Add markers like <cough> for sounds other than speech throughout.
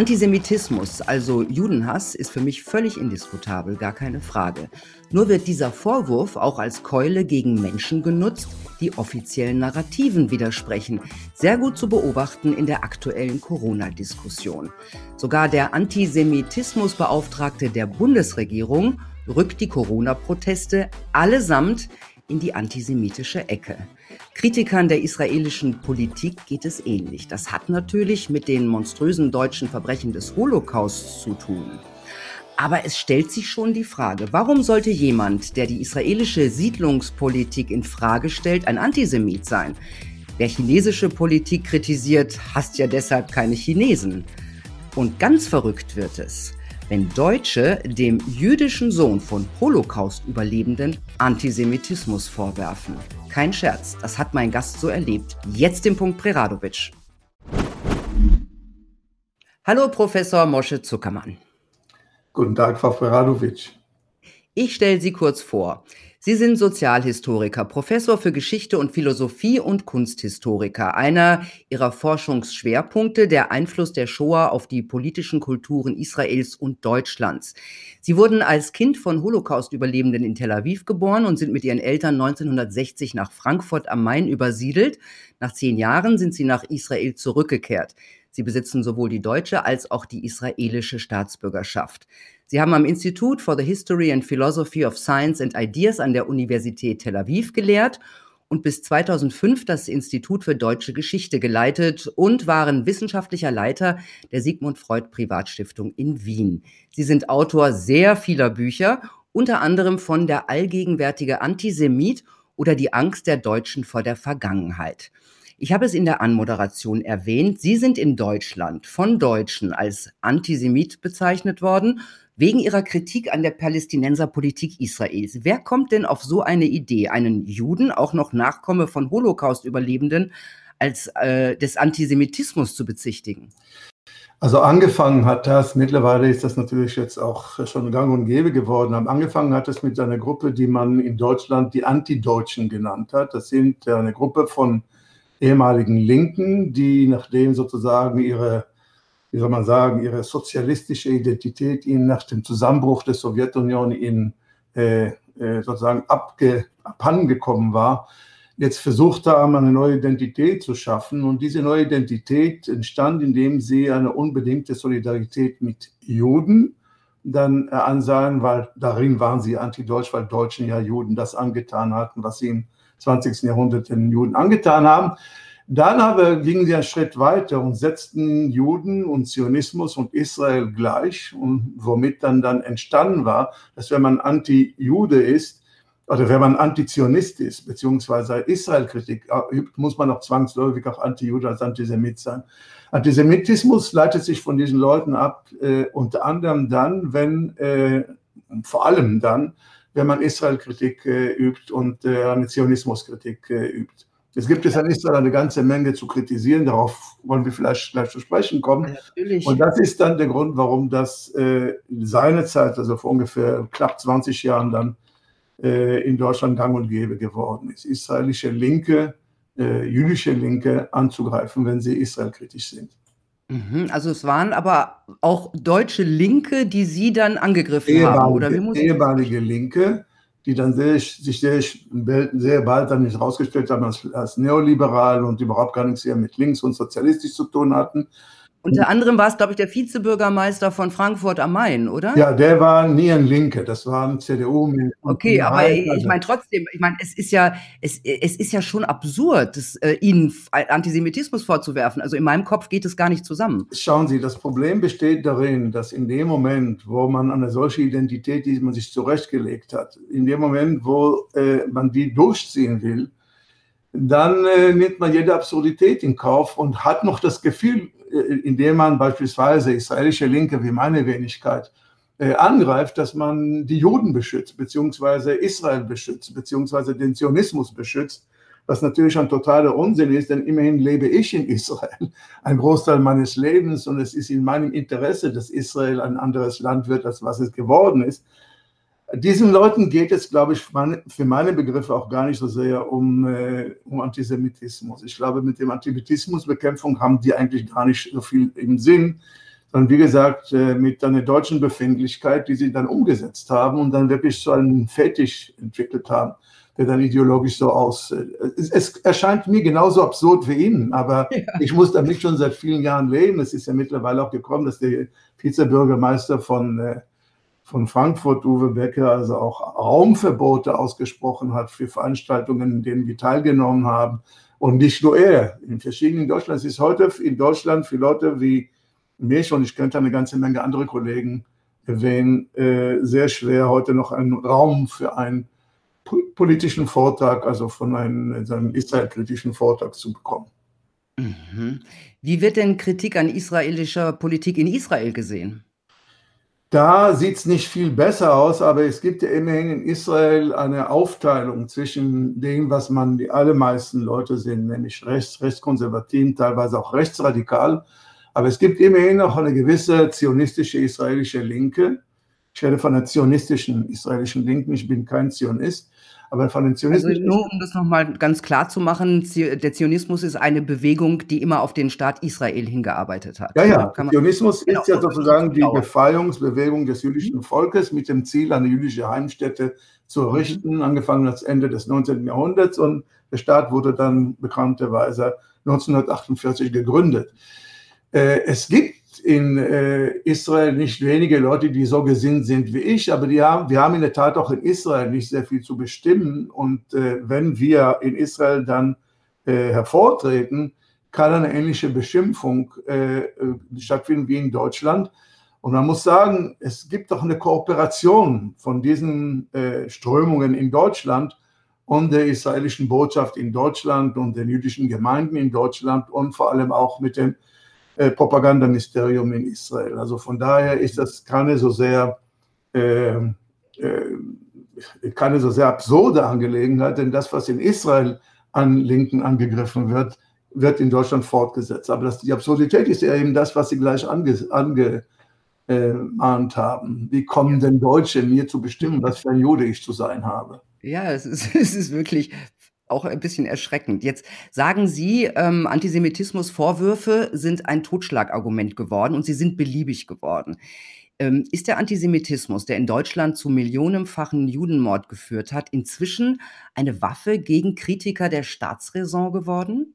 Antisemitismus, also Judenhass, ist für mich völlig indiskutabel, gar keine Frage. Nur wird dieser Vorwurf auch als Keule gegen Menschen genutzt, die offiziellen Narrativen widersprechen. Sehr gut zu beobachten in der aktuellen Corona-Diskussion. Sogar der Antisemitismusbeauftragte der Bundesregierung rückt die Corona-Proteste allesamt in die antisemitische Ecke. Kritikern der israelischen Politik geht es ähnlich. Das hat natürlich mit den monströsen deutschen Verbrechen des Holocausts zu tun. Aber es stellt sich schon die Frage, warum sollte jemand, der die israelische Siedlungspolitik in Frage stellt, ein Antisemit sein? Wer chinesische Politik kritisiert, hasst ja deshalb keine Chinesen. Und ganz verrückt wird es, wenn Deutsche dem jüdischen Sohn von Holocaust-Überlebenden Antisemitismus vorwerfen. Kein Scherz, das hat mein Gast so erlebt. Jetzt den Punkt Preradovic. Hallo Professor Mosche Zuckermann. Guten Tag, Frau Preradovic. Ich stelle Sie kurz vor. Sie sind Sozialhistoriker, Professor für Geschichte und Philosophie und Kunsthistoriker. Einer Ihrer Forschungsschwerpunkte der Einfluss der Shoah auf die politischen Kulturen Israels und Deutschlands. Sie wurden als Kind von Holocaust-Überlebenden in Tel Aviv geboren und sind mit ihren Eltern 1960 nach Frankfurt am Main übersiedelt. Nach zehn Jahren sind sie nach Israel zurückgekehrt. Sie besitzen sowohl die deutsche als auch die israelische Staatsbürgerschaft. Sie haben am Institut for the History and Philosophy of Science and Ideas an der Universität Tel Aviv gelehrt und bis 2005 das Institut für deutsche Geschichte geleitet und waren wissenschaftlicher Leiter der Sigmund Freud Privatstiftung in Wien. Sie sind Autor sehr vieler Bücher, unter anderem von Der allgegenwärtige Antisemit oder Die Angst der Deutschen vor der Vergangenheit. Ich habe es in der Anmoderation erwähnt. Sie sind in Deutschland von Deutschen als Antisemit bezeichnet worden wegen ihrer Kritik an der Palästinenserpolitik Israels. Wer kommt denn auf so eine Idee, einen Juden, auch noch Nachkomme von Holocaust-Überlebenden, als äh, des Antisemitismus zu bezichtigen? Also angefangen hat das, mittlerweile ist das natürlich jetzt auch schon gang und gäbe geworden, aber angefangen hat es mit einer Gruppe, die man in Deutschland die Antideutschen genannt hat. Das sind eine Gruppe von ehemaligen Linken, die nachdem sozusagen ihre wie soll man sagen, ihre sozialistische Identität ihnen nach dem Zusammenbruch der Sowjetunion in äh, äh, sozusagen abge, abhandengekommen war, jetzt versucht haben, eine neue Identität zu schaffen. Und diese neue Identität entstand, indem sie eine unbedingte Solidarität mit Juden dann äh, ansahen, weil darin waren sie antideutsch, weil Deutschen ja Juden das angetan hatten, was sie im 20. Jahrhundert den Juden angetan haben. Dann aber gingen sie einen Schritt weiter und setzten Juden und Zionismus und Israel gleich, und womit dann, dann entstanden war, dass wenn man Anti-Jude ist, oder wenn man Antizionist ist, beziehungsweise Israel-Kritik übt, muss man auch zwangsläufig auch Anti-Jude als Antisemit sein. Antisemitismus leitet sich von diesen Leuten ab, äh, unter anderem dann, wenn, äh, vor allem dann, wenn man Israel-Kritik äh, übt und äh, eine Zionismus-Kritik äh, übt. Es gibt es ja nicht so eine ganze Menge zu kritisieren, darauf wollen wir vielleicht gleich zu sprechen kommen. Natürlich. Und das ist dann der Grund, warum das äh, seinerzeit, also vor ungefähr knapp 20 Jahren dann äh, in Deutschland gang und gäbe geworden ist. Israelische Linke, äh, jüdische Linke anzugreifen, wenn sie israelkritisch sind. Mhm, also es waren aber auch deutsche Linke, die Sie dann angegriffen ehemalige, haben, oder wie muss ehemalige Linke, die dann sehr, sich sehr, sehr bald dann herausgestellt haben als, als neoliberal und überhaupt gar nichts mehr mit links und sozialistisch zu tun hatten. Unter anderem war es, glaube ich, der Vizebürgermeister von Frankfurt am Main, oder? Ja, der war nie ein Linke, das war ein CDU. Okay, aber ich also meine trotzdem, ich meine, es ist ja, es, es ist ja schon absurd, das, äh, ihnen Antisemitismus vorzuwerfen. Also in meinem Kopf geht es gar nicht zusammen. Schauen Sie, das Problem besteht darin, dass in dem Moment, wo man eine solche Identität, die man sich zurechtgelegt hat, in dem Moment, wo äh, man die durchziehen will, dann äh, nimmt man jede Absurdität in Kauf und hat noch das Gefühl, äh, indem man beispielsweise israelische Linke wie meine Wenigkeit äh, angreift, dass man die Juden beschützt, beziehungsweise Israel beschützt, beziehungsweise den Zionismus beschützt, was natürlich ein totaler Unsinn ist, denn immerhin lebe ich in Israel, <laughs> ein Großteil meines Lebens und es ist in meinem Interesse, dass Israel ein anderes Land wird, als was es geworden ist. Diesen Leuten geht es, glaube ich, für meine Begriffe auch gar nicht so sehr um, äh, um Antisemitismus. Ich glaube, mit dem Antisemitismusbekämpfung haben die eigentlich gar nicht so viel im Sinn, sondern wie gesagt äh, mit einer deutschen Befindlichkeit, die sie dann umgesetzt haben und dann wirklich so einen Fetisch entwickelt haben, der dann ideologisch so aus. Äh, es, es erscheint mir genauso absurd wie Ihnen, aber ja. ich muss damit schon seit vielen Jahren leben. Es ist ja mittlerweile auch gekommen, dass der Vizebürgermeister von äh, von Frankfurt, Uwe Becker, also auch Raumverbote ausgesprochen hat für Veranstaltungen, in denen wir teilgenommen haben. Und nicht nur er, in verschiedenen Deutschland. Es ist heute in Deutschland für Leute wie mich und ich könnte eine ganze Menge andere Kollegen erwähnen, äh, sehr schwer, heute noch einen Raum für einen politischen Vortrag, also von einem, einem israelkritischen Vortrag zu bekommen. Mhm. Wie wird denn Kritik an israelischer Politik in Israel gesehen? Da sieht es nicht viel besser aus, aber es gibt ja immerhin in Israel eine Aufteilung zwischen dem, was man die allermeisten Leute sind, nämlich rechts, rechtskonservativ, teilweise auch rechtsradikal. Aber es gibt immerhin auch eine gewisse zionistische israelische Linke. Ich rede von einer zionistischen israelischen Linken, ich bin kein Zionist. Aber von den Zionisten. Also nur um das nochmal ganz klar zu machen, der Zionismus ist eine Bewegung, die immer auf den Staat Israel hingearbeitet hat. Ja, ja. Zionismus ist ja sozusagen die Befreiungsbewegung des jüdischen mhm. Volkes mit dem Ziel, eine jüdische Heimstätte zu errichten, mhm. angefangen als Ende des 19. Jahrhunderts. Und der Staat wurde dann bekannterweise 1948 gegründet. Äh, es gibt in äh, Israel nicht wenige Leute, die so gesinnt sind wie ich, aber die haben, wir haben in der Tat auch in Israel nicht sehr viel zu bestimmen. Und äh, wenn wir in Israel dann äh, hervortreten, kann eine ähnliche Beschimpfung äh, äh, stattfinden wie in Deutschland. Und man muss sagen, es gibt doch eine Kooperation von diesen äh, Strömungen in Deutschland und der israelischen Botschaft in Deutschland und den jüdischen Gemeinden in Deutschland und vor allem auch mit dem äh, Propagandaministerium in Israel. Also von daher ist das keine so sehr äh, äh, keine so sehr absurde Angelegenheit, denn das, was in Israel an Linken angegriffen wird, wird in Deutschland fortgesetzt. Aber das, die Absurdität ist ja eben das, was Sie gleich angemahnt ange, äh, haben. Wie kommen denn Deutsche mir zu bestimmen, was für ein Jude ich zu sein habe? Ja, es ist, <laughs> es ist wirklich auch ein bisschen erschreckend. Jetzt sagen Sie, ähm, Antisemitismusvorwürfe sind ein Totschlagargument geworden und sie sind beliebig geworden. Ähm, ist der Antisemitismus, der in Deutschland zu millionenfachen Judenmord geführt hat, inzwischen eine Waffe gegen Kritiker der Staatsräson geworden?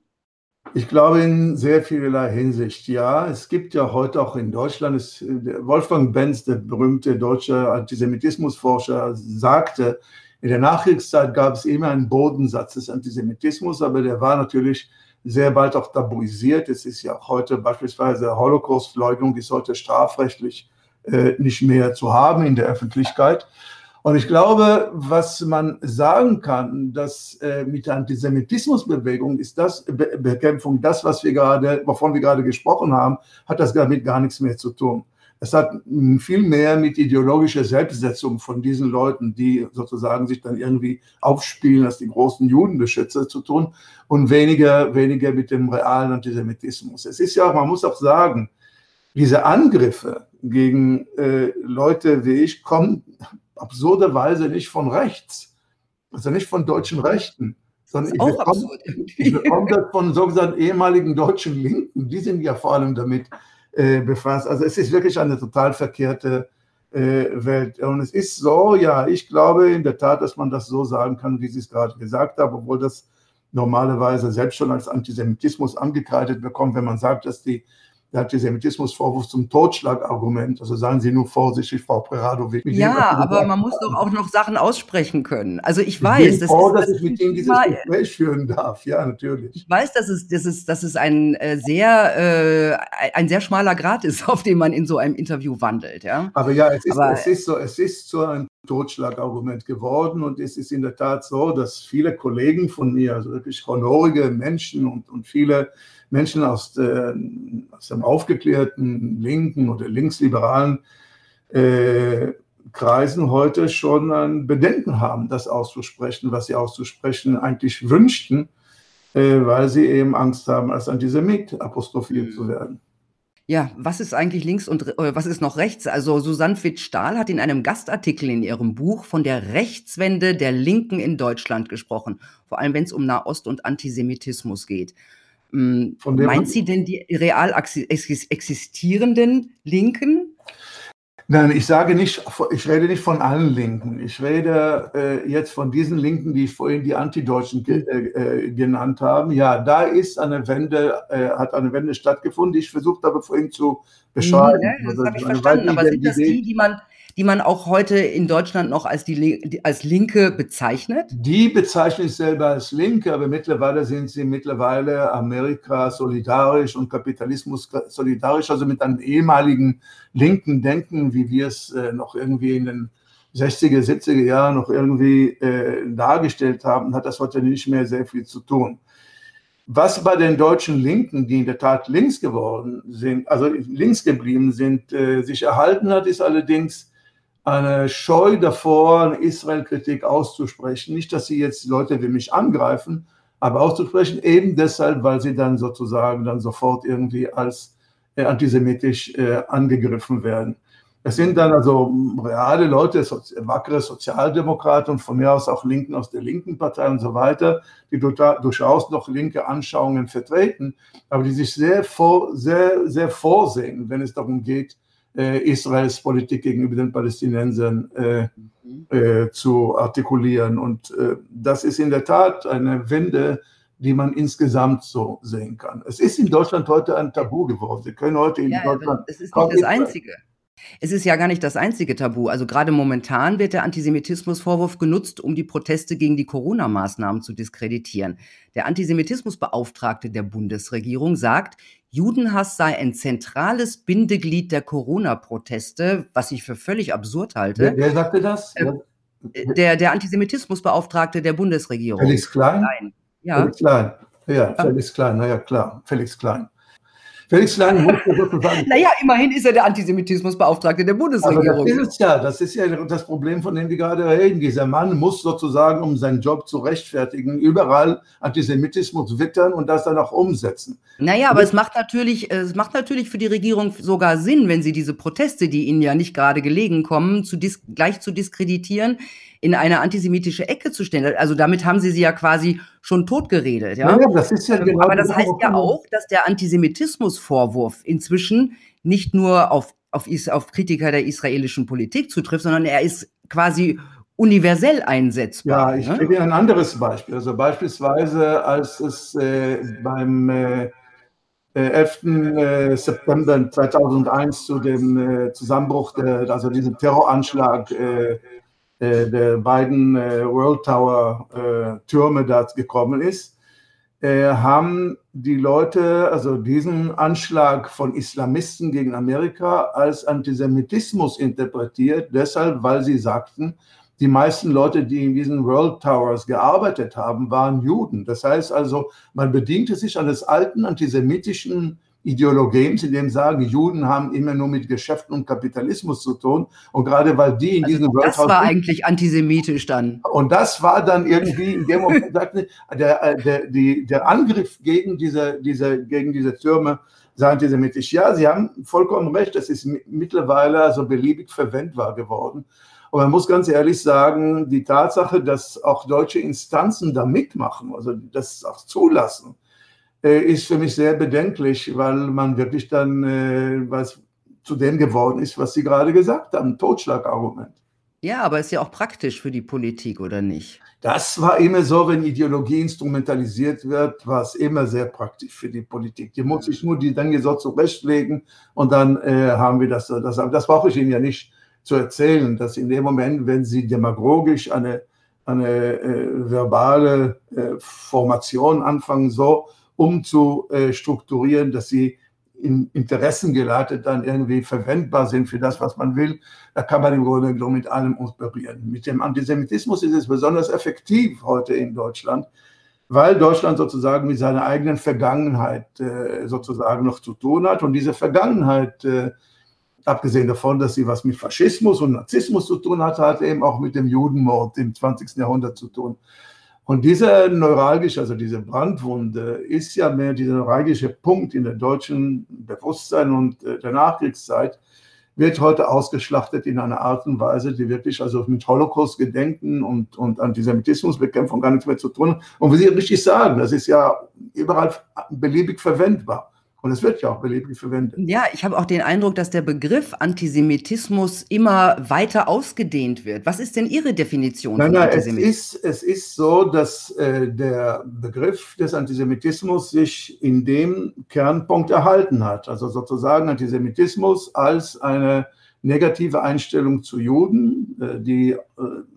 Ich glaube in sehr vielerlei Hinsicht, ja. Es gibt ja heute auch in Deutschland, es, Wolfgang Benz, der berühmte deutsche Antisemitismusforscher, sagte, in der Nachkriegszeit gab es immer einen Bodensatz des Antisemitismus, aber der war natürlich sehr bald auch tabuisiert. Es ist ja auch heute beispielsweise Holocaust-Leugnung ist heute strafrechtlich äh, nicht mehr zu haben in der Öffentlichkeit. Und ich glaube, was man sagen kann, dass äh, mit der Antisemitismusbewegung ist das Be Bekämpfung, das, was wir gerade, wovon wir gerade gesprochen haben, hat das damit gar nichts mehr zu tun. Es hat viel mehr mit ideologischer Selbstsetzung von diesen Leuten, die sozusagen sich dann irgendwie aufspielen als die großen Judenbeschützer zu tun und weniger, weniger mit dem realen Antisemitismus. Es ist ja auch, man muss auch sagen, diese Angriffe gegen äh, Leute wie ich kommen absurderweise nicht von rechts, also nicht von deutschen Rechten, sondern ich bekomme, ich bekomme das von sogenannten ehemaligen deutschen Linken. Die sind ja vor allem damit äh, befasst. Also es ist wirklich eine total verkehrte äh, Welt. Und es ist so, ja, ich glaube in der Tat, dass man das so sagen kann, wie Sie es gerade gesagt haben, obwohl das normalerweise selbst schon als Antisemitismus angekreidet bekommt, wenn man sagt, dass die der Antisemitismusvorwurf zum Totschlagargument. Also seien Sie nur vorsichtig, Frau Preradovic. Ja, aber man muss doch auch noch Sachen aussprechen können. Also ich weiß, ich bin froh, dass ich mit Ihnen dieses Gespräch führen darf. Ja, natürlich. Ich weiß, dass es, dass es, dass es ein äh, sehr, äh, ein sehr schmaler Grad ist, <laughs> auf dem man in so einem Interview wandelt. Ja? Aber ja, es ist, aber, es ist so, es ist so ein Totschlagargument geworden und es ist in der Tat so, dass viele Kollegen von mir, also wirklich honorige Menschen und, und viele Menschen aus, der, aus dem aufgeklärten linken oder linksliberalen äh, Kreisen heute schon ein Bedenken haben, das auszusprechen, was sie auszusprechen eigentlich wünschten, äh, weil sie eben Angst haben, als Antisemit apostrophiert zu werden. Ja, was ist eigentlich links und äh, was ist noch rechts? Also Susanne Witt-Stahl hat in einem Gastartikel in ihrem Buch von der Rechtswende der Linken in Deutschland gesprochen, vor allem wenn es um Nahost und Antisemitismus geht. Ähm, meint sie denn die real existierenden Linken? Nein, ich sage nicht, ich rede nicht von allen Linken. Ich rede äh, jetzt von diesen Linken, die ich vorhin die Antideutschen ge äh, äh, genannt habe. Ja, da ist eine Wende, äh, hat eine Wende stattgefunden, die ich versucht habe vorhin zu beschreiben. Ja, das also, habe ich verstanden. Aber sind das die, die man die man auch heute in Deutschland noch als, die, als Linke bezeichnet? Die bezeichne ich selber als Linke, aber mittlerweile sind sie mittlerweile Amerika solidarisch und Kapitalismus solidarisch, also mit einem ehemaligen linken Denken, wie wir es äh, noch irgendwie in den 60er, 70er Jahren noch irgendwie äh, dargestellt haben, hat das heute nicht mehr sehr viel zu tun. Was bei den deutschen Linken, die in der Tat links geworden sind, also links geblieben sind, äh, sich erhalten hat, ist allerdings eine Scheu davor, eine Israel-Kritik auszusprechen. Nicht, dass sie jetzt Leute wie mich angreifen, aber auszusprechen, eben deshalb, weil sie dann sozusagen dann sofort irgendwie als äh, antisemitisch äh, angegriffen werden. Es sind dann also reale Leute, so, wackere Sozialdemokraten und von mir aus auch Linken aus der linken Partei und so weiter, die durchaus noch linke Anschauungen vertreten, aber die sich sehr, vor, sehr, sehr vorsehen, wenn es darum geht, Israels Politik gegenüber den Palästinensern äh, mhm. äh, zu artikulieren. Und äh, das ist in der Tat eine Wende, die man insgesamt so sehen kann. Es ist in Deutschland heute ein Tabu geworden. Sie können heute in ja, Deutschland. Es ist nicht das Einzige. Es ist ja gar nicht das einzige Tabu. Also gerade momentan wird der Antisemitismusvorwurf genutzt, um die Proteste gegen die Corona-Maßnahmen zu diskreditieren. Der Antisemitismusbeauftragte der Bundesregierung sagt, Judenhass sei ein zentrales Bindeglied der Corona-Proteste, was ich für völlig absurd halte. Wer, wer sagte das? Äh, der, der Antisemitismusbeauftragte der Bundesregierung. Felix Klein? Klein. Ja. Felix Klein. Ja, Felix Klein, naja, klar, Felix Klein. Felix Klein musste sozusagen. <laughs> naja, immerhin ist er der Antisemitismusbeauftragte der Bundesregierung. Aber das ist es ja, das ist ja das Problem, von dem wir gerade reden. Dieser Mann muss sozusagen, um seinen Job zu rechtfertigen, überall Antisemitismus wittern und das dann auch umsetzen. Naja, aber es macht natürlich, es macht natürlich für die Regierung sogar Sinn, wenn sie diese Proteste, die ihnen ja nicht gerade gelegen kommen, zu gleich zu diskreditieren, in eine antisemitische Ecke zu stellen. Also damit haben sie sie ja quasi schon totgeredet. Ja? ja das ist ja genau Aber das heißt ja auch, dass der Antisemitismusvorwurf inzwischen nicht nur auf, auf, auf Kritiker der israelischen Politik zutrifft, sondern er ist quasi universell einsetzbar. Ja, ich ne? gebe Ihnen ein anderes Beispiel. Also beispielsweise, als es äh, beim äh, 11. Äh, September 2001 zu dem äh, Zusammenbruch, der, also diesem Terroranschlag äh, äh, der beiden äh, World Tower äh, Türme da gekommen ist, haben die Leute also diesen Anschlag von Islamisten gegen Amerika als Antisemitismus interpretiert, deshalb, weil sie sagten, die meisten Leute, die in diesen World Towers gearbeitet haben, waren Juden. Das heißt also, man bediente sich eines alten antisemitischen Ideologien, in dem sagen, Juden haben immer nur mit Geschäften und Kapitalismus zu tun. Und gerade weil die in also diesem World Das war eigentlich antisemitisch dann. Und das war dann irgendwie in dem Moment, der, äh, der, die, der Angriff gegen diese, diese, gegen diese Türme sei antisemitisch. Ja, Sie haben vollkommen recht, das ist mittlerweile also beliebig verwendbar geworden. Und man muss ganz ehrlich sagen, die Tatsache, dass auch deutsche Instanzen da mitmachen, also das auch zulassen, ist für mich sehr bedenklich, weil man wirklich dann äh, was zu dem geworden ist, was Sie gerade gesagt haben, Totschlagargument. Ja, aber ist ja auch praktisch für die Politik, oder nicht? Das war immer so, wenn Ideologie instrumentalisiert wird, war es immer sehr praktisch für die Politik. Die muss sich nur die Dinge so zurechtlegen und dann äh, haben wir das. Das, das brauche ich Ihnen ja nicht zu erzählen, dass in dem Moment, wenn Sie demagogisch eine, eine äh, verbale äh, Formation anfangen, so umzustrukturieren, dass sie in Interessen geleitet dann irgendwie verwendbar sind für das, was man will. Da kann man im Grunde genommen mit allem operieren. Mit dem Antisemitismus ist es besonders effektiv heute in Deutschland, weil Deutschland sozusagen mit seiner eigenen Vergangenheit äh, sozusagen noch zu tun hat. Und diese Vergangenheit, äh, abgesehen davon, dass sie was mit Faschismus und Narzissmus zu tun hat, hat eben auch mit dem Judenmord im 20. Jahrhundert zu tun. Und diese neuralgische, also diese Brandwunde, ist ja mehr dieser neuralgische Punkt in der deutschen Bewusstsein und äh, der Nachkriegszeit, wird heute ausgeschlachtet in einer Art und Weise, die wirklich also mit Holocaust-Gedenken und, und Antisemitismusbekämpfung gar nichts mehr zu tun hat. Und wie Sie richtig sagen, das ist ja überall beliebig verwendbar. Und es wird ja auch beliebig verwendet. Ja, ich habe auch den Eindruck, dass der Begriff Antisemitismus immer weiter ausgedehnt wird. Was ist denn Ihre Definition nein, von nein, Antisemitismus? Es ist, es ist so, dass äh, der Begriff des Antisemitismus sich in dem Kernpunkt erhalten hat. Also sozusagen Antisemitismus als eine negative Einstellung zu Juden, äh, die äh,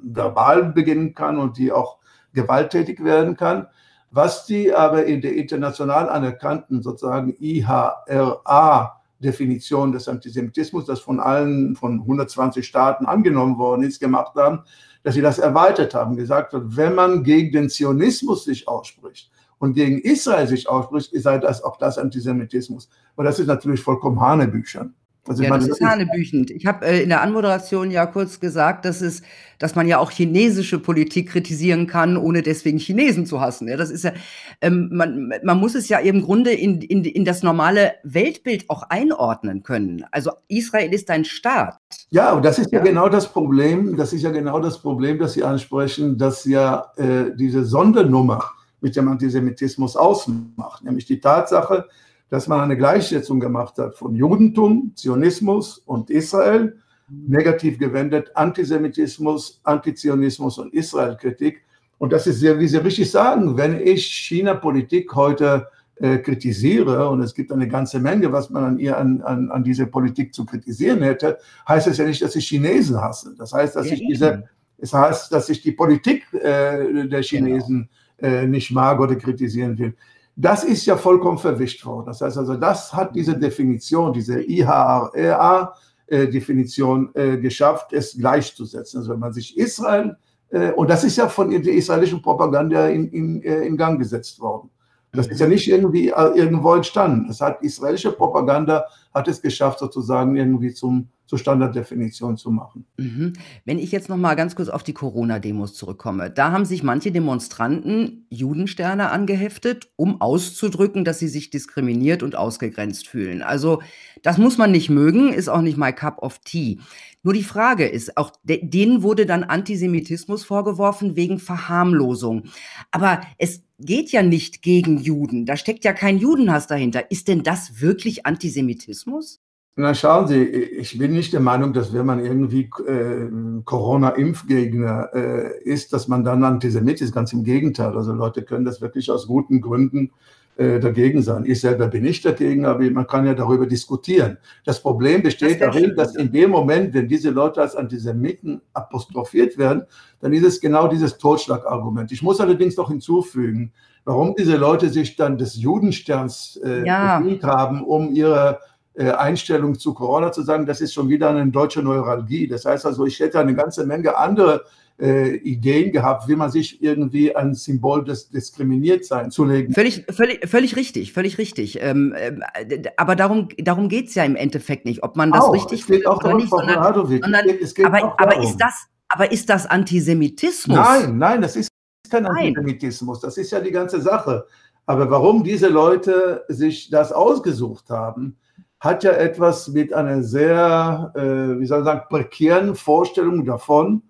verbal beginnen kann und die auch gewalttätig werden kann was die aber in der international anerkannten sozusagen IHRA-Definition des Antisemitismus, das von allen, von 120 Staaten angenommen worden ist, gemacht haben, dass sie das erweitert haben, gesagt hat, wenn man gegen den Zionismus sich ausspricht und gegen Israel sich ausspricht, sei das auch das Antisemitismus. Und das ist natürlich vollkommen Hanebüchern. Also ja, meine, das ist hanebüchend. Ich habe äh, in der Anmoderation ja kurz gesagt, dass, es, dass man ja auch chinesische Politik kritisieren kann, ohne deswegen Chinesen zu hassen. Ja, das ist ja, ähm, man, man muss es ja im Grunde in, in, in das normale Weltbild auch einordnen können. Also Israel ist ein Staat. Ja, und das ist ja, ja genau das Problem, das ist ja genau das Problem, das Sie ansprechen, dass ja äh, diese Sondernummer mit dem Antisemitismus ausmacht, nämlich die Tatsache, dass man eine Gleichsetzung gemacht hat von Judentum, Zionismus und Israel, negativ gewendet Antisemitismus, Antizionismus und Israelkritik. Und das ist sehr, wie Sie richtig sagen, wenn ich China-Politik heute äh, kritisiere, und es gibt eine ganze Menge, was man an ihr, an, an, an diese Politik zu kritisieren hätte, heißt es ja nicht, dass ich Chinesen hasse. Das heißt, dass ja, ich diese, es heißt, dass ich die Politik äh, der Chinesen genau. äh, nicht mag oder kritisieren will. Das ist ja vollkommen verwischt worden. Das heißt also, das hat diese Definition, diese IHRA-Definition äh, äh, geschafft, es gleichzusetzen. Also wenn man sich Israel, äh, und das ist ja von der israelischen Propaganda in, in, in Gang gesetzt worden. Das ist ja nicht irgendwie irgendwo entstanden. Das hat israelische Propaganda hat es geschafft, sozusagen irgendwie zum zur Standarddefinition zu machen. Mhm. Wenn ich jetzt noch mal ganz kurz auf die Corona-Demos zurückkomme, da haben sich manche Demonstranten Judensterne angeheftet, um auszudrücken, dass sie sich diskriminiert und ausgegrenzt fühlen. Also das muss man nicht mögen, ist auch nicht my cup of tea. Nur die Frage ist, auch denen wurde dann Antisemitismus vorgeworfen wegen Verharmlosung. Aber es geht ja nicht gegen Juden. Da steckt ja kein Judenhass dahinter. Ist denn das wirklich Antisemitismus? Na schauen Sie, ich bin nicht der Meinung, dass wenn man irgendwie äh, Corona-Impfgegner äh, ist, dass man dann Antisemit ist. Ganz im Gegenteil. Also Leute können das wirklich aus guten Gründen äh, dagegen sein. Ich selber bin nicht dagegen, aber man kann ja darüber diskutieren. Das Problem besteht das darin, dass in dem Moment, wenn diese Leute als Antisemiten apostrophiert werden, dann ist es genau dieses Totschlagargument. Ich muss allerdings noch hinzufügen, warum diese Leute sich dann des Judensterns äh, ja. haben, um ihre Einstellung zu Corona zu sagen, das ist schon wieder eine deutsche Neuralgie. Das heißt also, ich hätte eine ganze Menge andere äh, Ideen gehabt, wie man sich irgendwie ein Symbol des Diskriminiertseins zulegen. Völlig, völlig, völlig richtig, völlig richtig. Ähm, äh, aber darum, darum geht es ja im Endeffekt nicht, ob man das auch, richtig findet oder nicht, sondern, sondern es geht aber, aber ist das, aber ist das Antisemitismus? Nein, nein, das ist kein nein. Antisemitismus. Das ist ja die ganze Sache. Aber warum diese Leute sich das ausgesucht haben, hat ja etwas mit einer sehr, äh, wie soll ich sagen, prekären Vorstellung davon,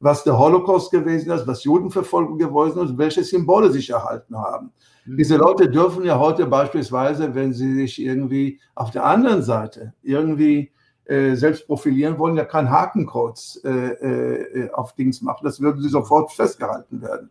was der Holocaust gewesen ist, was Judenverfolgung gewesen ist, welche Symbole sich erhalten haben. Mhm. Diese Leute dürfen ja heute beispielsweise, wenn sie sich irgendwie auf der anderen Seite irgendwie äh, selbst profilieren wollen, ja kein Hakenkreuz äh, äh, auf Dings machen. Das würden sie sofort festgehalten werden.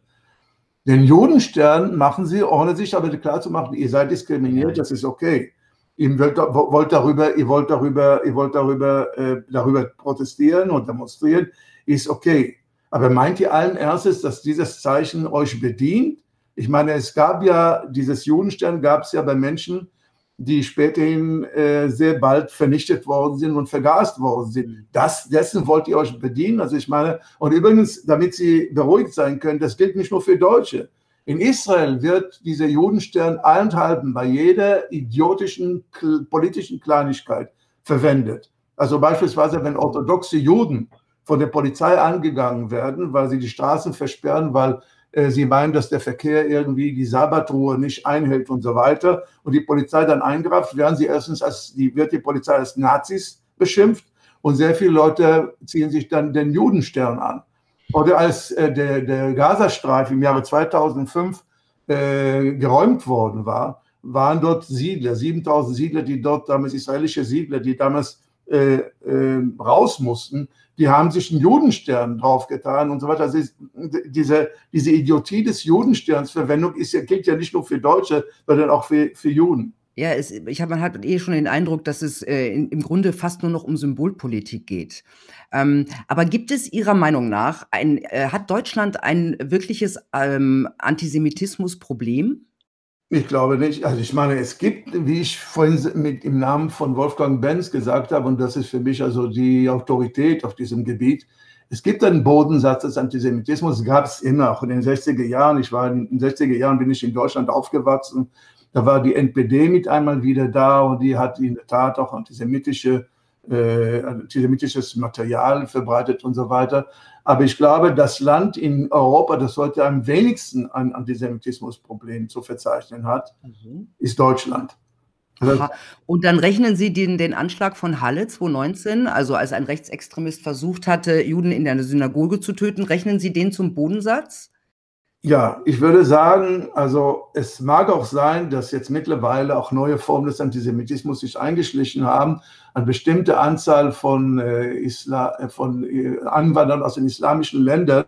Den Judenstern machen sie, ohne sich aber klar zu machen, ihr seid diskriminiert, das ist okay ihr wollt, wollt, darüber, ihr wollt darüber, ihr wollt darüber, äh, darüber protestieren und demonstrieren, ist okay. Aber meint ihr allen Ernstes, dass dieses Zeichen euch bedient? Ich meine, es gab ja, dieses Judenstern gab es ja bei Menschen, die späterhin äh, sehr bald vernichtet worden sind und vergast worden sind. Das, dessen wollt ihr euch bedienen. Also ich meine, und übrigens, damit Sie beruhigt sein können, das gilt nicht nur für Deutsche. In Israel wird dieser Judenstern allenthalben bei jeder idiotischen politischen Kleinigkeit verwendet. Also beispielsweise, wenn orthodoxe Juden von der Polizei angegangen werden, weil sie die Straßen versperren, weil äh, sie meinen, dass der Verkehr irgendwie die Sabbatruhe nicht einhält und so weiter, und die Polizei dann eingreift, werden sie erstens als die, wird die Polizei als Nazis beschimpft und sehr viele Leute ziehen sich dann den Judenstern an. Oder als äh, der, der Gazastreifen im Jahre 2005 äh, geräumt worden war, waren dort Siedler, 7000 Siedler, die dort damals israelische Siedler, die damals äh, äh, raus mussten, die haben sich einen Judenstern draufgetan und so weiter. Also diese, diese Idiotie des Judensterns Verwendung ist gilt ja nicht nur für Deutsche, sondern auch für, für Juden. Ja, es, ich habe man hat eh schon den Eindruck, dass es äh, in, im Grunde fast nur noch um Symbolpolitik geht. Ähm, aber gibt es Ihrer Meinung nach ein, äh, hat Deutschland ein wirkliches ähm, Antisemitismusproblem? Ich glaube nicht. Also ich meine, es gibt, wie ich vorhin mit im Namen von Wolfgang Benz gesagt habe, und das ist für mich also die Autorität auf diesem Gebiet, es gibt einen Bodensatz des Antisemitismus, gab es immer, auch in den 60er Jahren. Ich war in den 60er Jahren, bin ich in Deutschland aufgewachsen. Da war die NPD mit einmal wieder da und die hat in der Tat auch antisemitische, äh, antisemitisches Material verbreitet und so weiter. Aber ich glaube, das Land in Europa, das heute am wenigsten ein Antisemitismusproblem zu verzeichnen hat, mhm. ist Deutschland. Aha. Und dann rechnen Sie den, den Anschlag von Halle 2019, also als ein Rechtsextremist versucht hatte, Juden in der Synagoge zu töten, rechnen Sie den zum Bodensatz? Ja, ich würde sagen, also es mag auch sein, dass jetzt mittlerweile auch neue Formen des Antisemitismus sich eingeschlichen haben. Eine bestimmte Anzahl von, äh, Isla äh, von äh, Anwanderern aus den islamischen Ländern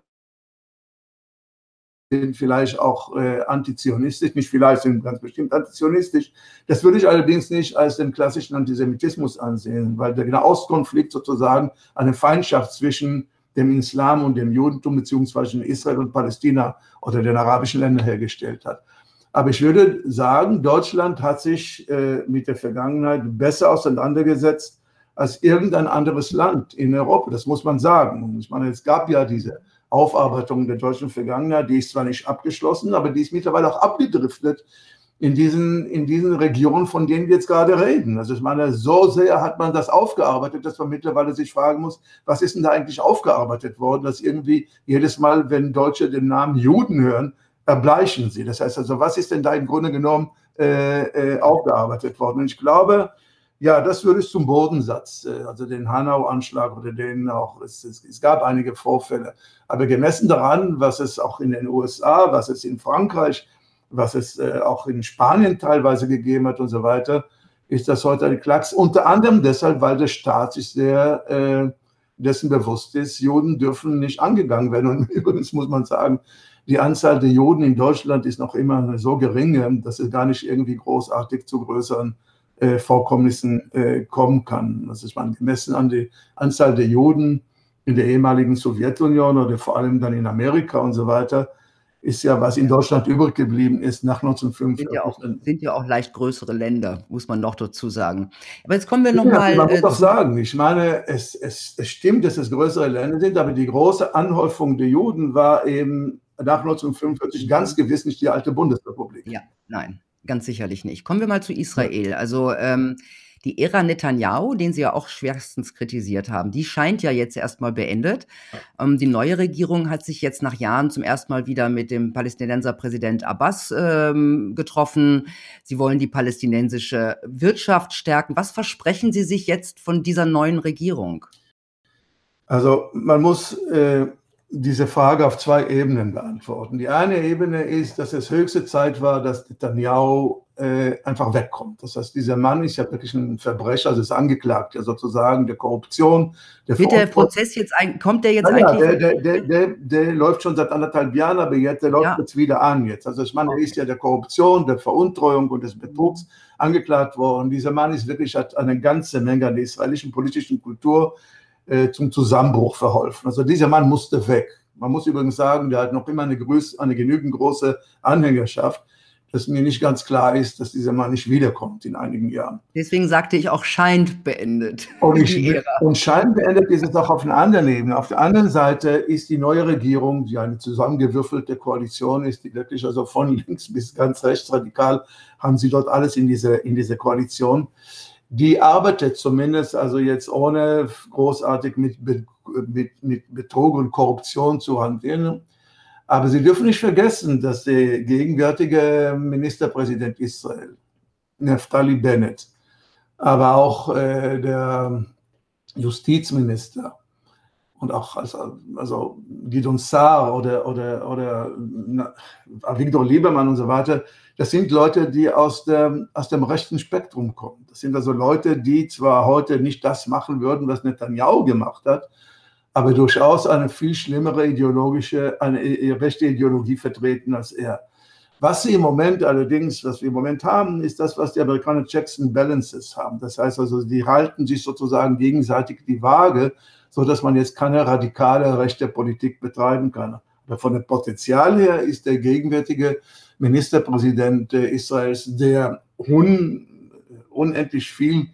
sind vielleicht auch äh, antizionistisch, nicht vielleicht, sind ganz bestimmt antizionistisch. Das würde ich allerdings nicht als den klassischen Antisemitismus ansehen, weil der Nahostkonflikt sozusagen eine Feindschaft zwischen dem Islam und dem Judentum beziehungsweise in Israel und Palästina oder den arabischen Ländern hergestellt hat. Aber ich würde sagen, Deutschland hat sich äh, mit der Vergangenheit besser auseinandergesetzt als irgendein anderes Land in Europa. Das muss man sagen. ich meine, es gab ja diese Aufarbeitung der deutschen Vergangenheit, die ist zwar nicht abgeschlossen, aber die ist mittlerweile auch abgedriftet in diesen, in diesen Regionen, von denen wir jetzt gerade reden. Also ich meine, so sehr hat man das aufgearbeitet, dass man mittlerweile sich fragen muss, was ist denn da eigentlich aufgearbeitet worden, dass irgendwie jedes Mal, wenn Deutsche den Namen Juden hören, erbleichen sie. Das heißt also, was ist denn da im Grunde genommen äh, äh, aufgearbeitet worden? Und ich glaube, ja, das würde ich zum Bodensatz, äh, also den Hanau-Anschlag oder den auch, es, es, es, gab einige Vorfälle. Aber gemessen daran, was es auch in den USA, was es in Frankreich, was es äh, auch in Spanien teilweise gegeben hat und so weiter, ist das heute ein Klacks. Unter anderem deshalb, weil der Staat sich sehr äh, dessen bewusst ist, Juden dürfen nicht angegangen werden. Und <laughs> übrigens muss man sagen, die Anzahl der Juden in Deutschland ist noch immer so gering, dass es gar nicht irgendwie großartig zu größeren äh, Vorkommnissen äh, kommen kann. Das ist man gemessen an die Anzahl der Juden in der ehemaligen Sowjetunion oder vor allem dann in Amerika und so weiter, ist ja, was in Deutschland übrig geblieben ist nach 1945. Sind ja auch, sind ja auch leicht größere Länder, muss man noch dazu sagen. Aber jetzt kommen wir nochmal. Ja, man muss äh, doch sagen, ich meine, es, es, es stimmt, dass es größere Länder sind, aber die große Anhäufung der Juden war eben nach 1945 ganz gewiss nicht die alte Bundesrepublik. Ja, nein, ganz sicherlich nicht. Kommen wir mal zu Israel. Also ähm, die Ära Netanyahu, den Sie ja auch schwerstens kritisiert haben, die scheint ja jetzt erstmal beendet. Ähm, die neue Regierung hat sich jetzt nach Jahren zum ersten Mal wieder mit dem Palästinenser Präsident Abbas ähm, getroffen. Sie wollen die palästinensische Wirtschaft stärken. Was versprechen Sie sich jetzt von dieser neuen Regierung? Also man muss äh, diese Frage auf zwei Ebenen beantworten. Die eine Ebene ist, dass es höchste Zeit war, dass Netanyahu äh, einfach wegkommt. Das heißt, dieser Mann ist ja wirklich ein Verbrecher, also ist angeklagt, ja sozusagen der Korruption. Der Wird der Prozess jetzt, kommt der jetzt ja, eigentlich? Der, der, der, der, läuft schon seit anderthalb Jahren, aber jetzt, der läuft ja. jetzt wieder an jetzt. Also ich meine, er ist ja der Korruption, der Veruntreuung und des Betrugs angeklagt worden. Dieser Mann ist wirklich, hat eine ganze Menge an der israelischen politischen Kultur äh, zum Zusammenbruch verholfen. Also dieser Mann musste weg. Man muss übrigens sagen, der hat noch immer eine, größ eine genügend große Anhängerschaft, dass mir nicht ganz klar ist, dass dieser Mann nicht wiederkommt in einigen Jahren. Deswegen sagte ich auch scheint beendet. Und, ich, und scheint beendet ist es auch auf einer anderen Ebene. Auf der anderen Seite ist die neue Regierung, die eine zusammengewürfelte Koalition ist, die wirklich also von links bis ganz rechts radikal haben sie dort alles in diese, in diese Koalition die arbeitet zumindest also jetzt ohne großartig mit, mit, mit Betrug und Korruption zu hantieren. Aber Sie dürfen nicht vergessen, dass der gegenwärtige Ministerpräsident Israel, Naftali Bennett, aber auch äh, der Justizminister und auch als, also Guidon Saar oder, oder, oder Victor Liebermann und so weiter, das sind Leute, die aus dem, aus dem rechten Spektrum kommen. Das sind also Leute, die zwar heute nicht das machen würden, was Netanyahu gemacht hat, aber durchaus eine viel schlimmere ideologische, eine rechte Ideologie vertreten als er. Was sie im Moment allerdings, was wir im Moment haben, ist das, was die Amerikaner Checks and Balances haben. Das heißt also, die halten sich sozusagen gegenseitig die Waage, so dass man jetzt keine radikale rechte Politik betreiben kann. Aber von dem Potenzial her ist der gegenwärtige Ministerpräsident Israels, der un, unendlich viel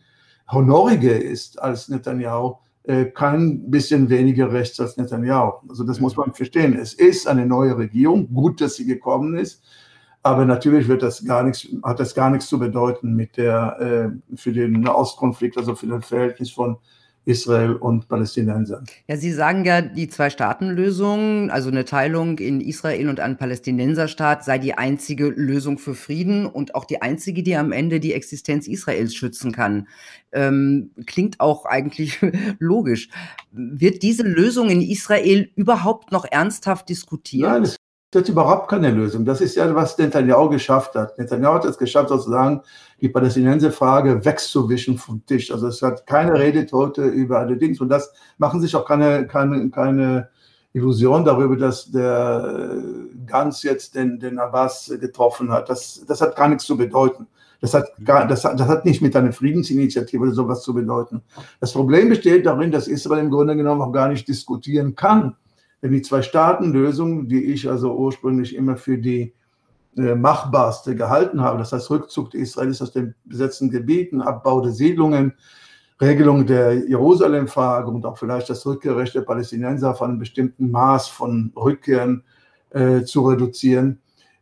honoriger ist als Netanyahu, äh, kein bisschen weniger rechts als Netanyahu. Also das muss man verstehen. Es ist eine neue Regierung, gut, dass sie gekommen ist, aber natürlich wird das gar nichts, hat das gar nichts zu bedeuten mit der, äh, für den Nahostkonflikt, also für das Verhältnis von Israel und Palästinenser. Ja, Sie sagen ja, die Zwei-Staaten-Lösung, also eine Teilung in Israel und einen Palästinenserstaat, sei die einzige Lösung für Frieden und auch die einzige, die am Ende die Existenz Israels schützen kann. Ähm, klingt auch eigentlich <laughs> logisch. Wird diese Lösung in Israel überhaupt noch ernsthaft diskutiert? Nein, es das ist überhaupt keine Lösung. Das ist ja, was Netanyahu geschafft hat. Netanyahu hat es geschafft, sozusagen die Palästinenser-Frage wegzuwischen vom Tisch. Also es hat keine Rede heute über alle Dinge. Und das machen sich auch keine, keine, keine Illusion darüber, dass der Ganz jetzt den, den Abbas getroffen hat. Das, das hat gar nichts zu bedeuten. Das hat, gar, das, hat, das hat nicht mit einer Friedensinitiative oder sowas zu bedeuten. Das Problem besteht darin, dass Israel im Grunde genommen auch gar nicht diskutieren kann die Zwei-Staaten-Lösung, die ich also ursprünglich immer für die äh, machbarste gehalten habe, das heißt Rückzug Israelis aus den besetzten Gebieten, Abbau der Siedlungen, Regelung der Jerusalem-Frage und auch vielleicht das Rückkehrrecht der Palästinenser auf einem bestimmten Maß von Rückkehren äh, zu reduzieren.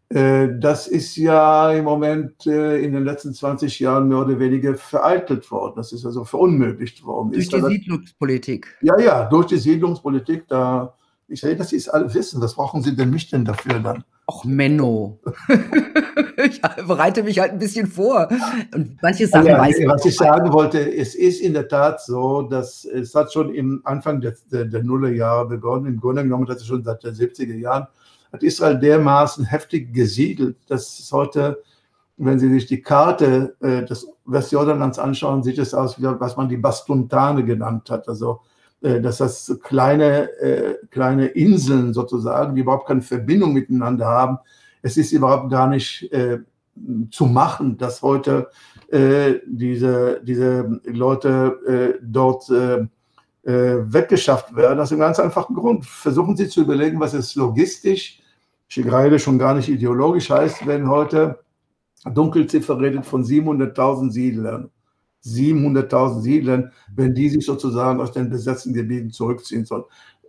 Äh, das ist ja im Moment äh, in den letzten 20 Jahren mehr oder weniger vereitelt worden. Das ist also verunmöglicht worden. Durch die Siedlungspolitik. Ja, ja, durch die Siedlungspolitik. Da ich rede, dass Sie es alle wissen. Was brauchen Sie denn mich denn dafür dann? Och, Menno. <laughs> ich bereite mich halt ein bisschen vor. Und manche Sachen ja, weiß ich Was ich sagen wollte, es ist in der Tat so, dass es hat schon im Anfang der, der, der Nullerjahre begonnen. Im Grunde genommen hat es schon seit den 70er Jahren, hat Israel dermaßen heftig gesiedelt, dass es heute, wenn Sie sich die Karte äh, des Westjordanlands anschauen, sieht es aus, wie was man die Bastuntane genannt hat. Also dass das kleine, äh, kleine Inseln sozusagen, die überhaupt keine Verbindung miteinander haben. Es ist überhaupt gar nicht äh, zu machen, dass heute äh, diese, diese Leute äh, dort äh, weggeschafft werden. Aus einem ganz einfachen Grund. Versuchen Sie zu überlegen, was es logistisch, ich gerade schon gar nicht ideologisch heißt, wenn heute Dunkelziffer redet von 700.000 Siedlern 700.000 Siedlern, wenn die sich sozusagen aus den besetzten Gebieten zurückziehen sollen.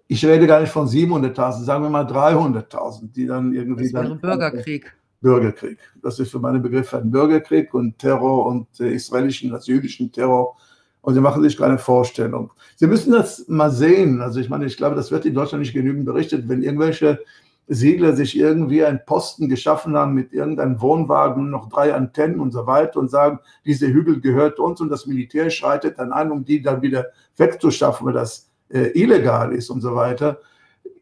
Ich rede gar nicht von 700.000, sagen wir mal 300.000, die dann irgendwie. Das wäre dann, Bürgerkrieg. Bürgerkrieg. Das ist für meine Begriffe ein Bürgerkrieg und Terror und äh, israelischen, jüdischen Terror. Und sie machen sich keine Vorstellung. Sie müssen das mal sehen. Also ich meine, ich glaube, das wird in Deutschland nicht genügend berichtet, wenn irgendwelche Siedler sich irgendwie einen Posten geschaffen haben mit irgendeinem Wohnwagen, noch drei Antennen und so weiter und sagen, diese Hügel gehört uns und das Militär schreitet dann ein, um die dann wieder wegzuschaffen, weil das äh, illegal ist und so weiter,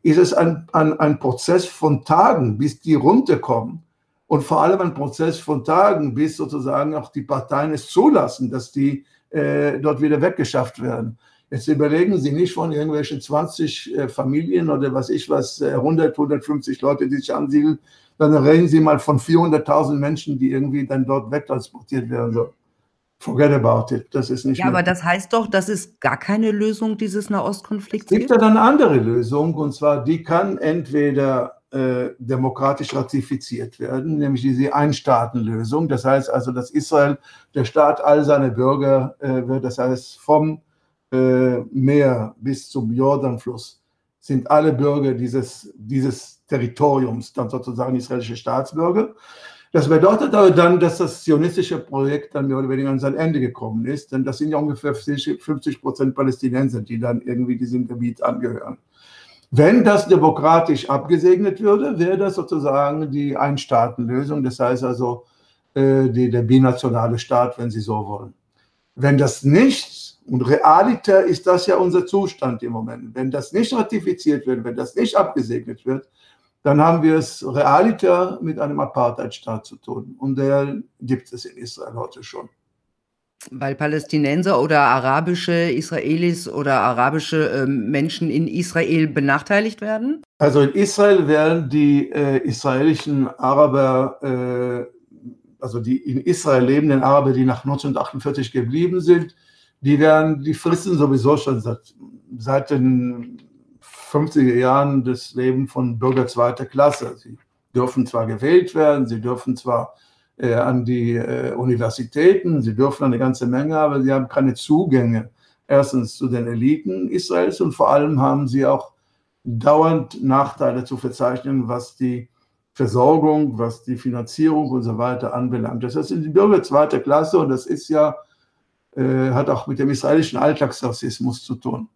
ist es ein, ein, ein Prozess von Tagen, bis die runterkommen. Und vor allem ein Prozess von Tagen, bis sozusagen auch die Parteien es zulassen, dass die äh, dort wieder weggeschafft werden. Jetzt überlegen Sie nicht von irgendwelchen 20 äh, Familien oder was ich was, äh, 100, 150 Leute, die sich ansiedeln, dann reden Sie mal von 400.000 Menschen, die irgendwie dann dort wegtransportiert werden. So. Forget about it. Das ist nicht. Ja, aber das heißt doch, das ist gar keine Lösung dieses Nahostkonflikts. Es gibt ja dann eine andere Lösung und zwar die kann entweder äh, demokratisch ratifiziert werden, nämlich diese Einstaatenlösung. Das heißt also, dass Israel der Staat all seine Bürger äh, wird. Das heißt vom äh, Meer bis zum Jordanfluss sind alle Bürger dieses, dieses Territoriums dann sozusagen israelische Staatsbürger. Das bedeutet aber dann, dass das zionistische Projekt dann mehr oder weniger an sein Ende gekommen ist, denn das sind ja ungefähr 50 Prozent Palästinenser, die dann irgendwie diesem Gebiet angehören. Wenn das demokratisch abgesegnet würde, wäre das sozusagen die Einstaatenlösung, das heißt also äh, die, der binationale Staat, wenn Sie so wollen. Wenn das nicht Und realiter ist das ja unser Zustand im Moment. Wenn das nicht ratifiziert wird, wenn das nicht abgesegnet wird, dann haben wir es realiter mit einem Apartheidstaat zu tun. Und der gibt es in Israel heute schon. Weil Palästinenser oder arabische Israelis oder arabische äh, Menschen in Israel benachteiligt werden? Also in Israel werden die äh, israelischen Araber, äh, also die in Israel lebenden Araber, die nach 1948 geblieben sind, die werden, die fristen sowieso schon seit, seit den 50er Jahren des Lebens von Bürger zweiter Klasse. Sie dürfen zwar gewählt werden, sie dürfen zwar äh, an die äh, Universitäten, sie dürfen eine ganze Menge, aber sie haben keine Zugänge. Erstens zu den Eliten Israels und vor allem haben sie auch dauernd Nachteile zu verzeichnen, was die Versorgung, was die Finanzierung und so weiter anbelangt. Das sind die Bürger zweiter Klasse und das ist ja, äh, hat auch mit dem israelischen Alltagsrassismus zu tun.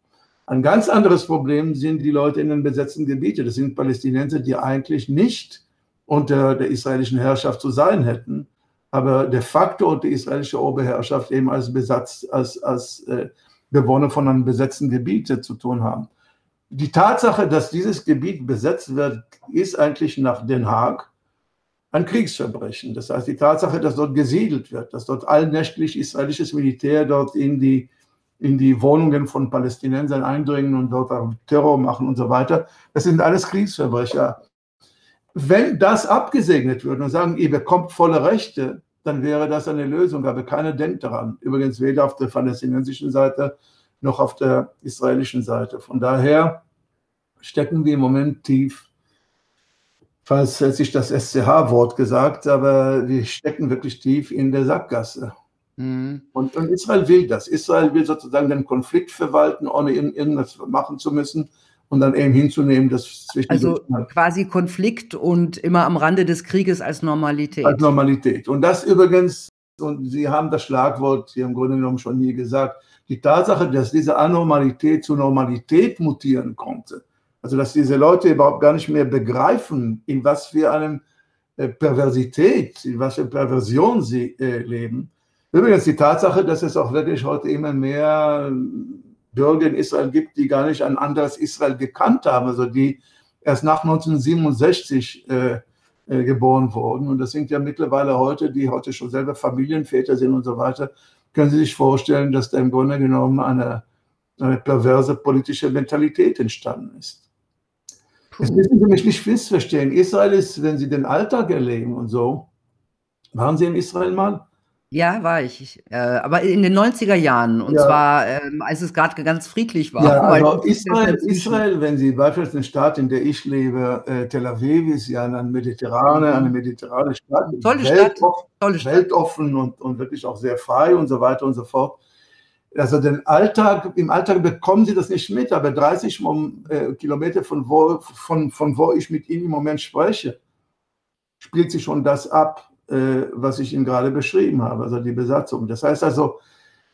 Ein ganz anderes Problem sind die Leute in den besetzten Gebieten. Das sind Palästinenser, die eigentlich nicht unter der israelischen Herrschaft zu sein hätten, aber de facto unter israelischer Oberherrschaft eben als Besatz, als, als äh, Bewohner von einem besetzten Gebiet zu tun haben. Die Tatsache, dass dieses Gebiet besetzt wird, ist eigentlich nach Den Haag ein Kriegsverbrechen. Das heißt, die Tatsache, dass dort gesiedelt wird, dass dort allnächtlich israelisches Militär dort in die, in die Wohnungen von Palästinensern eindringen und dort Terror machen und so weiter, das sind alles Kriegsverbrecher. Wenn das abgesegnet würde und sagen, ihr bekommt volle Rechte, dann wäre das eine Lösung, aber keiner denkt daran. Übrigens weder auf der palästinensischen Seite noch auf der israelischen Seite. Von daher stecken wir im Moment tief, falls sich das SCH-Wort gesagt, aber wir stecken wirklich tief in der Sackgasse. Mhm. Und, und, Israel will das. Israel will sozusagen den Konflikt verwalten, ohne irgendwas machen zu müssen und dann eben hinzunehmen, dass zwischen Also quasi Konflikt und immer am Rande des Krieges als Normalität. Als Normalität. Und das übrigens, und Sie haben das Schlagwort hier im Grunde genommen schon nie gesagt, die Tatsache, dass diese Anormalität zu Normalität mutieren konnte, also dass diese Leute überhaupt gar nicht mehr begreifen, in was für einem äh, Perversität, in was für Perversion sie äh, leben. Übrigens die Tatsache, dass es auch wirklich heute immer mehr Bürger in Israel gibt, die gar nicht ein anderes Israel gekannt haben, also die erst nach 1967 äh, äh, geboren wurden. Und das sind ja mittlerweile heute, die heute schon selber Familienväter sind und so weiter, können Sie sich vorstellen, dass da im Grunde genommen eine, eine perverse politische Mentalität entstanden ist. Das müssen Sie mich nicht missverstehen. Israel ist, wenn Sie den Alltag erleben und so, waren Sie in Israel mal? Ja, war ich. ich äh, aber in den 90er Jahren und ja. zwar, ähm, als es gerade ganz friedlich war. Ja, <laughs> also Israel, Israel, wenn Sie beispielsweise eine Stadt, in der ich lebe, äh, Tel Aviv ist ja eine mediterrane, eine mediterrane Stadt. Tolle Stadt. Tolle Stadt. Weltoffen und, und wirklich auch sehr frei und so weiter und so fort. Also den Alltag, im Alltag bekommen Sie das nicht mit, aber 30 äh, Kilometer von wo, von, von wo ich mit Ihnen im Moment spreche, spielt sich schon das ab äh, was ich Ihnen gerade beschrieben habe, also die Besatzung. Das heißt also,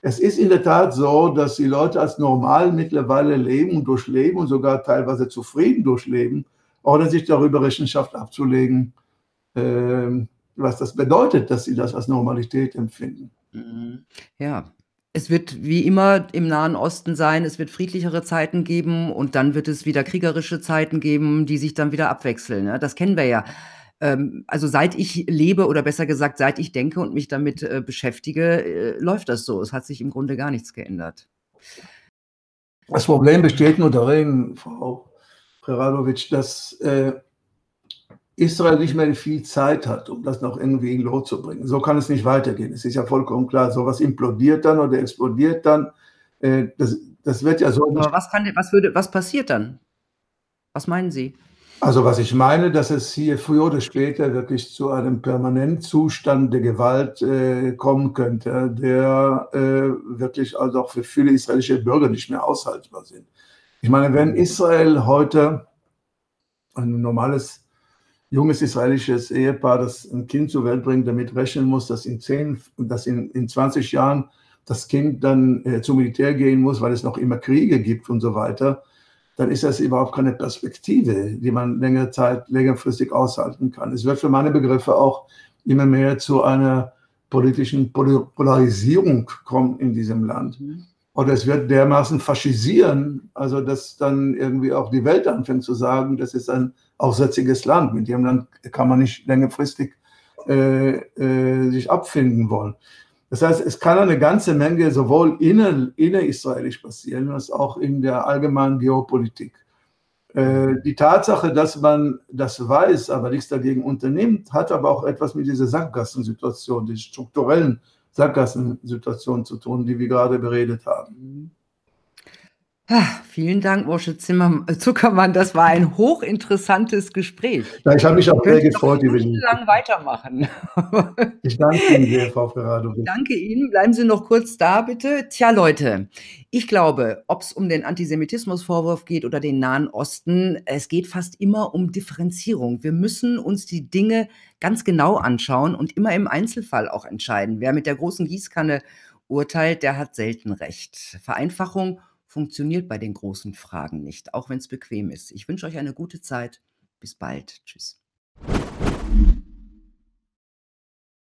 es ist in der Tat so, dass die Leute als normal mittlerweile leben und durchleben und sogar teilweise zufrieden durchleben, ohne sich darüber Rechenschaft abzulegen, äh, was das bedeutet, dass sie das als Normalität empfinden. Mhm. Ja, es wird wie immer im Nahen Osten sein, es wird friedlichere Zeiten geben und dann wird es wieder kriegerische Zeiten geben, die sich dann wieder abwechseln. Ne? Das kennen wir ja ähm, also seit ich lebe oder besser gesagt, seit ich denke und mich damit äh, beschäftige, äh, läuft das so. Es hat sich im Grunde gar nichts geändert. Das Problem besteht nur darin, Frau Preradovic, dass äh, Israel nicht mehr viel Zeit hat, um das noch irgendwie in Lot zu bringen. So kann es nicht weitergehen. Es ist ja vollkommen klar, sowas implodiert dann oder explodiert dann. Äh, das, das wird ja so. Aber was, kann, was, würde, was passiert dann? Was meinen Sie? Also was ich meine, dass es hier früher oder später wirklich zu einem Permanentzustand der Gewalt äh, kommen könnte, der äh, wirklich also auch für viele israelische Bürger nicht mehr aushaltbar sind. Ich meine, wenn Israel heute ein normales junges israelisches Ehepaar, das ein Kind zur Welt bringt, damit rechnen muss, dass in, 10, dass in, in 20 Jahren das Kind dann äh, zum Militär gehen muss, weil es noch immer Kriege gibt und so weiter, dann ist das überhaupt keine Perspektive, die man längere Zeit, längerfristig aushalten kann. Es wird für meine Begriffe auch immer mehr zu einer politischen Polarisierung kommen in diesem Land. Mhm. Oder es wird dermaßen faschisieren, also dass dann irgendwie auch die Welt anfängt zu sagen, das ist ein aussätziges Land, mit dem Land kann man nicht längerfristig äh, äh, sich abfinden wollen. Das heißt, es kann eine ganze Menge sowohl inner, innerisraelisch passieren, als auch in der allgemeinen Geopolitik. Äh, die Tatsache, dass man das weiß, aber nichts dagegen unternimmt, hat aber auch etwas mit dieser Sackgassensituation, dieser strukturellen Sackgassensituation zu tun, die wir gerade beredet haben. Ah, vielen Dank, Mosche Zimmer Zuckermann. Das war ein hochinteressantes Gespräch. Ja, ich habe mich auch sehr gefreut, Liebe. lang weitermachen. <laughs> Ich danke Ihnen sehr, Frau Ferrado. Danke Ihnen. Bleiben Sie noch kurz da, bitte. Tja, Leute, ich glaube, ob es um den Antisemitismusvorwurf geht oder den Nahen Osten, es geht fast immer um Differenzierung. Wir müssen uns die Dinge ganz genau anschauen und immer im Einzelfall auch entscheiden. Wer mit der großen Gießkanne urteilt, der hat selten recht. Vereinfachung funktioniert bei den großen Fragen nicht, auch wenn es bequem ist. Ich wünsche euch eine gute Zeit. Bis bald. Tschüss.